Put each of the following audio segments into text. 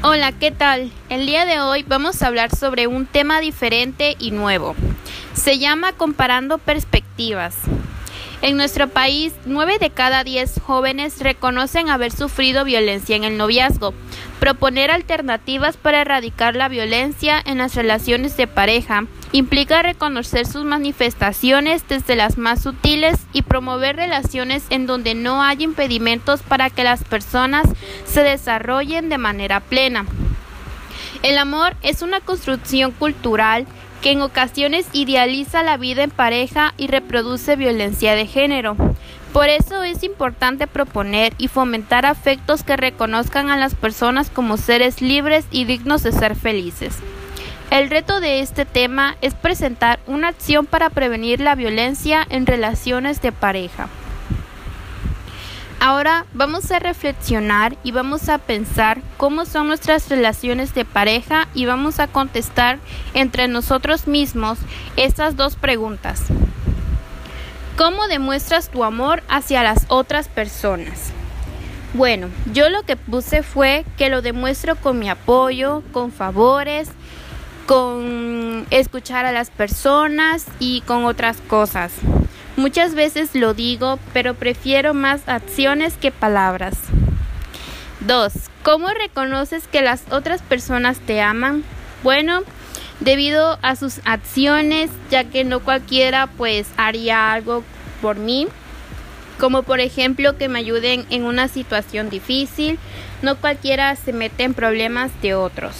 Hola, ¿qué tal? El día de hoy vamos a hablar sobre un tema diferente y nuevo. Se llama Comparando Perspectivas. En nuestro país, 9 de cada 10 jóvenes reconocen haber sufrido violencia en el noviazgo. Proponer alternativas para erradicar la violencia en las relaciones de pareja implica reconocer sus manifestaciones desde las más sutiles y promover relaciones en donde no hay impedimentos para que las personas se desarrollen de manera plena. El amor es una construcción cultural que en ocasiones idealiza la vida en pareja y reproduce violencia de género. Por eso es importante proponer y fomentar afectos que reconozcan a las personas como seres libres y dignos de ser felices. El reto de este tema es presentar una acción para prevenir la violencia en relaciones de pareja. Ahora vamos a reflexionar y vamos a pensar cómo son nuestras relaciones de pareja y vamos a contestar entre nosotros mismos estas dos preguntas. ¿Cómo demuestras tu amor hacia las otras personas? Bueno, yo lo que puse fue que lo demuestro con mi apoyo, con favores, con escuchar a las personas y con otras cosas. Muchas veces lo digo, pero prefiero más acciones que palabras. 2. ¿Cómo reconoces que las otras personas te aman? Bueno, debido a sus acciones, ya que no cualquiera pues haría algo por mí, como por ejemplo que me ayuden en una situación difícil, no cualquiera se mete en problemas de otros.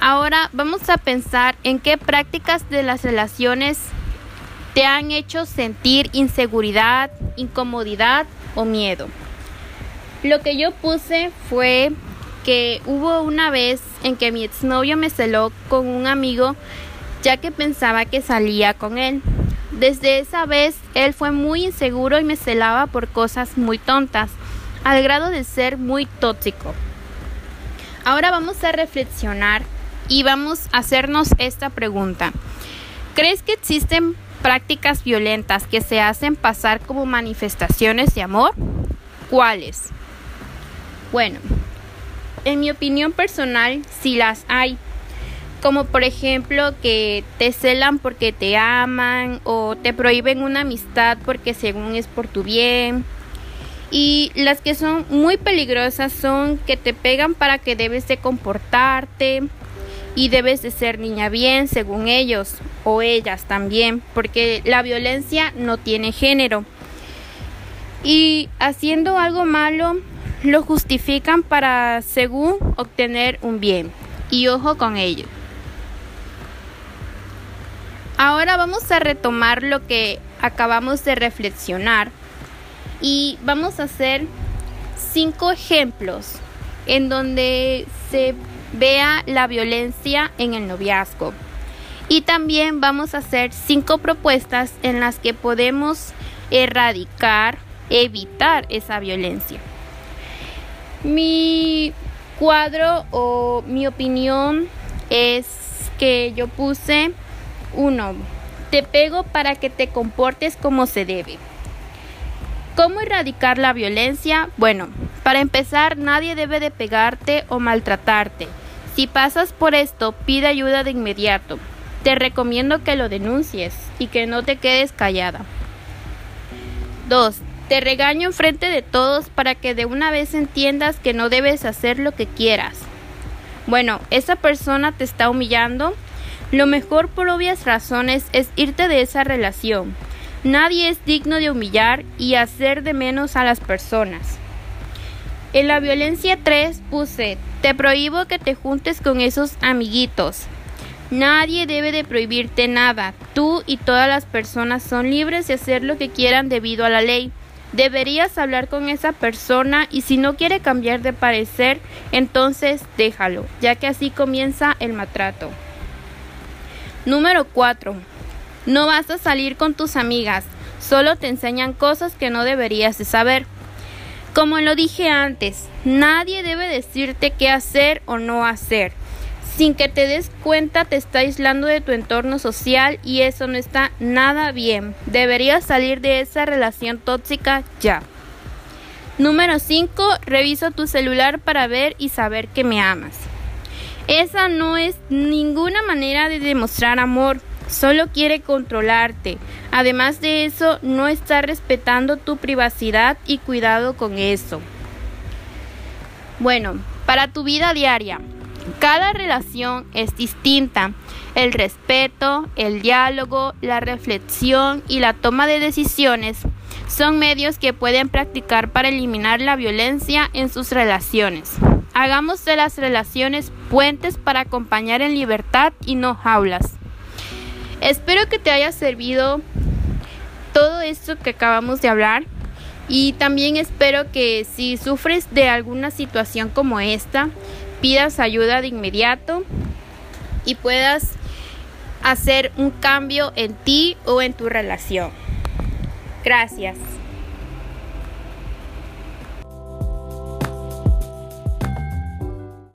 Ahora vamos a pensar en qué prácticas de las relaciones te han hecho sentir inseguridad, incomodidad o miedo. Lo que yo puse fue que hubo una vez en que mi exnovio me celó con un amigo ya que pensaba que salía con él. Desde esa vez él fue muy inseguro y me celaba por cosas muy tontas, al grado de ser muy tóxico. Ahora vamos a reflexionar y vamos a hacernos esta pregunta. ¿Crees que existen prácticas violentas que se hacen pasar como manifestaciones de amor? ¿Cuáles? Bueno, en mi opinión personal, sí las hay. Como por ejemplo que te celan porque te aman o te prohíben una amistad porque según es por tu bien. Y las que son muy peligrosas son que te pegan para que debes de comportarte, y debes de ser niña bien según ellos o ellas también, porque la violencia no tiene género. Y haciendo algo malo lo justifican para según obtener un bien. Y ojo con ello. Ahora vamos a retomar lo que acabamos de reflexionar y vamos a hacer cinco ejemplos en donde se vea la violencia en el noviazgo. Y también vamos a hacer cinco propuestas en las que podemos erradicar, evitar esa violencia. Mi cuadro o mi opinión es que yo puse uno, te pego para que te comportes como se debe. ¿Cómo erradicar la violencia? Bueno, para empezar, nadie debe de pegarte o maltratarte. Si pasas por esto, pide ayuda de inmediato. Te recomiendo que lo denuncies y que no te quedes callada. 2. Te regaño en frente de todos para que de una vez entiendas que no debes hacer lo que quieras. Bueno, esa persona te está humillando. Lo mejor por obvias razones es irte de esa relación. Nadie es digno de humillar y hacer de menos a las personas. En la violencia 3 puse, te prohíbo que te juntes con esos amiguitos. Nadie debe de prohibirte nada. Tú y todas las personas son libres de hacer lo que quieran debido a la ley. Deberías hablar con esa persona y si no quiere cambiar de parecer, entonces déjalo, ya que así comienza el maltrato. Número 4. No vas a salir con tus amigas, solo te enseñan cosas que no deberías de saber. Como lo dije antes, nadie debe decirte qué hacer o no hacer. Sin que te des cuenta te está aislando de tu entorno social y eso no está nada bien. Deberías salir de esa relación tóxica ya. Número 5. Reviso tu celular para ver y saber que me amas. Esa no es ninguna manera de demostrar amor, solo quiere controlarte. Además de eso, no está respetando tu privacidad y cuidado con eso. Bueno, para tu vida diaria, cada relación es distinta. El respeto, el diálogo, la reflexión y la toma de decisiones son medios que pueden practicar para eliminar la violencia en sus relaciones. Hagamos de las relaciones puentes para acompañar en libertad y no jaulas. Espero que te haya servido todo esto que acabamos de hablar y también espero que si sufres de alguna situación como esta, pidas ayuda de inmediato y puedas hacer un cambio en ti o en tu relación. Gracias.